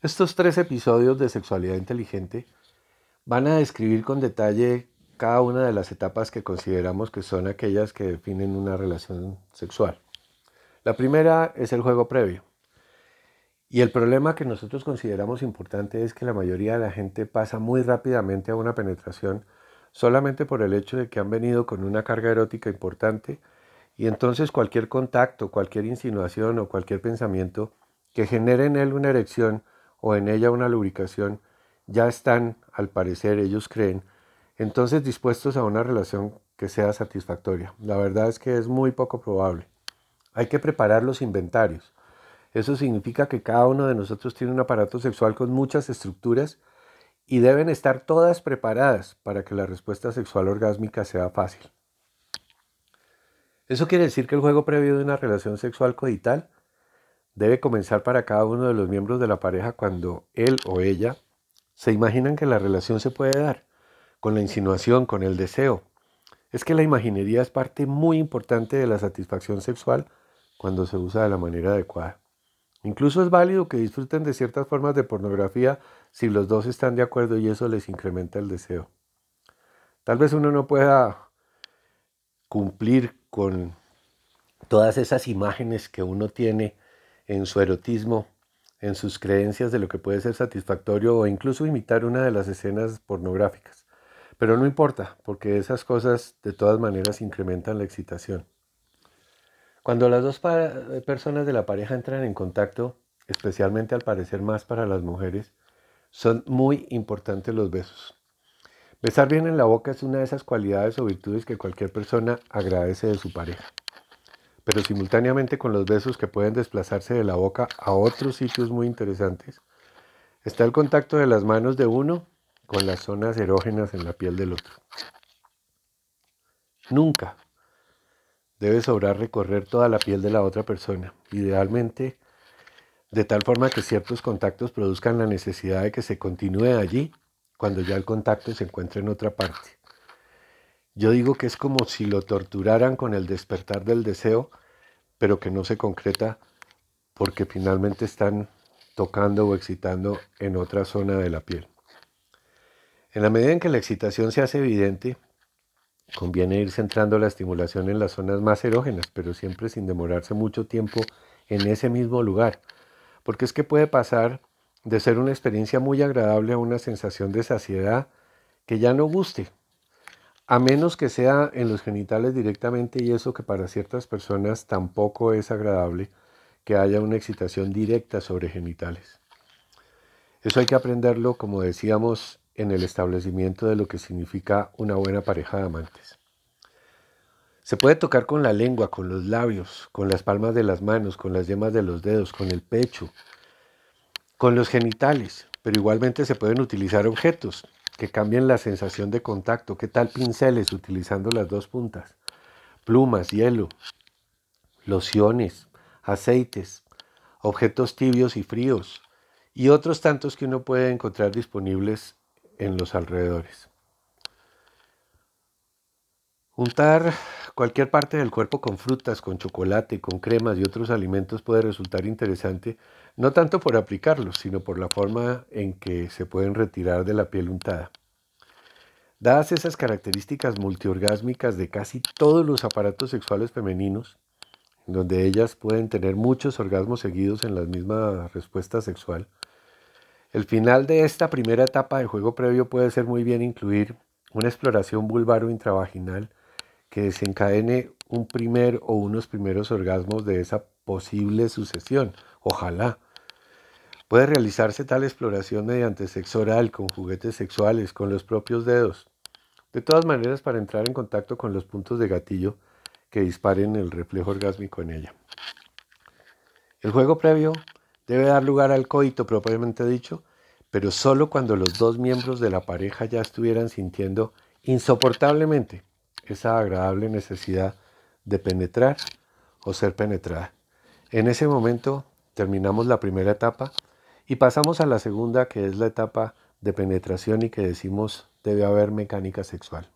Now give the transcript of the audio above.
Estos tres episodios de Sexualidad Inteligente van a describir con detalle cada una de las etapas que consideramos que son aquellas que definen una relación sexual. La primera es el juego previo. Y el problema que nosotros consideramos importante es que la mayoría de la gente pasa muy rápidamente a una penetración solamente por el hecho de que han venido con una carga erótica importante y entonces cualquier contacto, cualquier insinuación o cualquier pensamiento que genere en él una erección o en ella una lubricación, ya están, al parecer, ellos creen, entonces dispuestos a una relación que sea satisfactoria. La verdad es que es muy poco probable. Hay que preparar los inventarios. Eso significa que cada uno de nosotros tiene un aparato sexual con muchas estructuras y deben estar todas preparadas para que la respuesta sexual orgásmica sea fácil. Eso quiere decir que el juego previo de una relación sexual coital debe comenzar para cada uno de los miembros de la pareja cuando él o ella se imaginan que la relación se puede dar, con la insinuación, con el deseo. Es que la imaginería es parte muy importante de la satisfacción sexual cuando se usa de la manera adecuada. Incluso es válido que disfruten de ciertas formas de pornografía si los dos están de acuerdo y eso les incrementa el deseo. Tal vez uno no pueda cumplir con todas esas imágenes que uno tiene en su erotismo, en sus creencias de lo que puede ser satisfactorio o incluso imitar una de las escenas pornográficas. Pero no importa, porque esas cosas de todas maneras incrementan la excitación. Cuando las dos personas de la pareja entran en contacto, especialmente al parecer más para las mujeres, son muy importantes los besos. Besar bien en la boca es una de esas cualidades o virtudes que cualquier persona agradece de su pareja pero simultáneamente con los besos que pueden desplazarse de la boca a otros sitios muy interesantes, está el contacto de las manos de uno con las zonas erógenas en la piel del otro. Nunca debe sobrar recorrer toda la piel de la otra persona, idealmente de tal forma que ciertos contactos produzcan la necesidad de que se continúe allí cuando ya el contacto se encuentre en otra parte. Yo digo que es como si lo torturaran con el despertar del deseo, pero que no se concreta porque finalmente están tocando o excitando en otra zona de la piel. En la medida en que la excitación se hace evidente, conviene ir centrando la estimulación en las zonas más erógenas, pero siempre sin demorarse mucho tiempo en ese mismo lugar, porque es que puede pasar de ser una experiencia muy agradable a una sensación de saciedad que ya no guste a menos que sea en los genitales directamente y eso que para ciertas personas tampoco es agradable que haya una excitación directa sobre genitales. Eso hay que aprenderlo, como decíamos, en el establecimiento de lo que significa una buena pareja de amantes. Se puede tocar con la lengua, con los labios, con las palmas de las manos, con las yemas de los dedos, con el pecho, con los genitales, pero igualmente se pueden utilizar objetos, que cambien la sensación de contacto. ¿Qué tal pinceles utilizando las dos puntas? Plumas, hielo, lociones, aceites, objetos tibios y fríos y otros tantos que uno puede encontrar disponibles en los alrededores. Untar cualquier parte del cuerpo con frutas, con chocolate, con cremas y otros alimentos puede resultar interesante, no tanto por aplicarlos, sino por la forma en que se pueden retirar de la piel untada. Dadas esas características multiorgásmicas de casi todos los aparatos sexuales femeninos, donde ellas pueden tener muchos orgasmos seguidos en la misma respuesta sexual, el final de esta primera etapa del juego previo puede ser muy bien incluir una exploración vulvar o intravaginal que desencadene un primer o unos primeros orgasmos de esa posible sucesión. Ojalá. Puede realizarse tal exploración mediante sexo oral, con juguetes sexuales, con los propios dedos. De todas maneras, para entrar en contacto con los puntos de gatillo que disparen el reflejo orgásmico en ella. El juego previo debe dar lugar al coito propiamente dicho, pero solo cuando los dos miembros de la pareja ya estuvieran sintiendo insoportablemente esa agradable necesidad de penetrar o ser penetrada. En ese momento terminamos la primera etapa y pasamos a la segunda, que es la etapa de penetración y que decimos debe haber mecánica sexual.